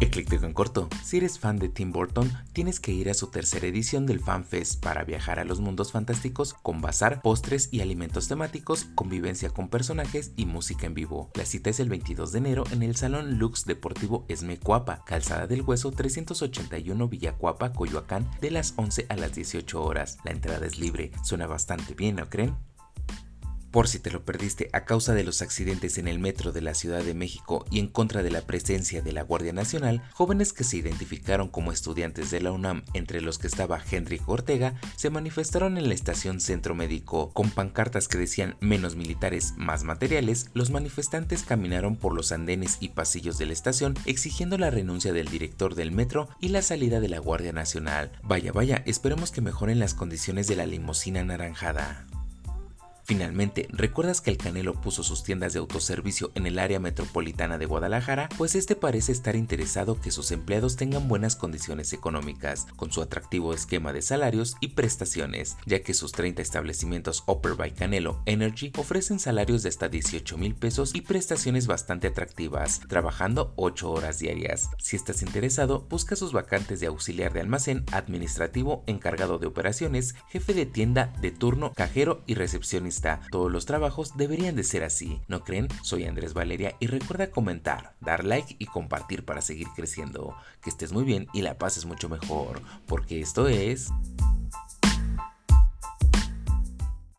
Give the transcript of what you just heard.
Ecléctico en corto, si eres fan de Tim Burton, tienes que ir a su tercera edición del Fan Fest para viajar a los mundos fantásticos con bazar, postres y alimentos temáticos, convivencia con personajes y música en vivo. La cita es el 22 de enero en el Salón Lux Deportivo Esme Cuapa, Calzada del Hueso 381 Villacuapa, Coyoacán, de las 11 a las 18 horas. La entrada es libre. Suena bastante bien, ¿no creen? Por si te lo perdiste a causa de los accidentes en el metro de la Ciudad de México y en contra de la presencia de la Guardia Nacional, jóvenes que se identificaron como estudiantes de la UNAM, entre los que estaba Henrik Ortega, se manifestaron en la estación Centro Médico. Con pancartas que decían menos militares, más materiales, los manifestantes caminaron por los andenes y pasillos de la estación exigiendo la renuncia del director del metro y la salida de la Guardia Nacional. Vaya, vaya, esperemos que mejoren las condiciones de la limusina anaranjada. Finalmente, ¿recuerdas que el Canelo puso sus tiendas de autoservicio en el área metropolitana de Guadalajara? Pues este parece estar interesado que sus empleados tengan buenas condiciones económicas, con su atractivo esquema de salarios y prestaciones, ya que sus 30 establecimientos Upper by Canelo Energy ofrecen salarios de hasta 18 mil pesos y prestaciones bastante atractivas, trabajando 8 horas diarias. Si estás interesado, busca sus vacantes de auxiliar de almacén, administrativo, encargado de operaciones, jefe de tienda, de turno, cajero y recepcionista todos los trabajos deberían de ser así, ¿no creen? Soy Andrés Valeria y recuerda comentar, dar like y compartir para seguir creciendo. Que estés muy bien y la pases mucho mejor, porque esto es...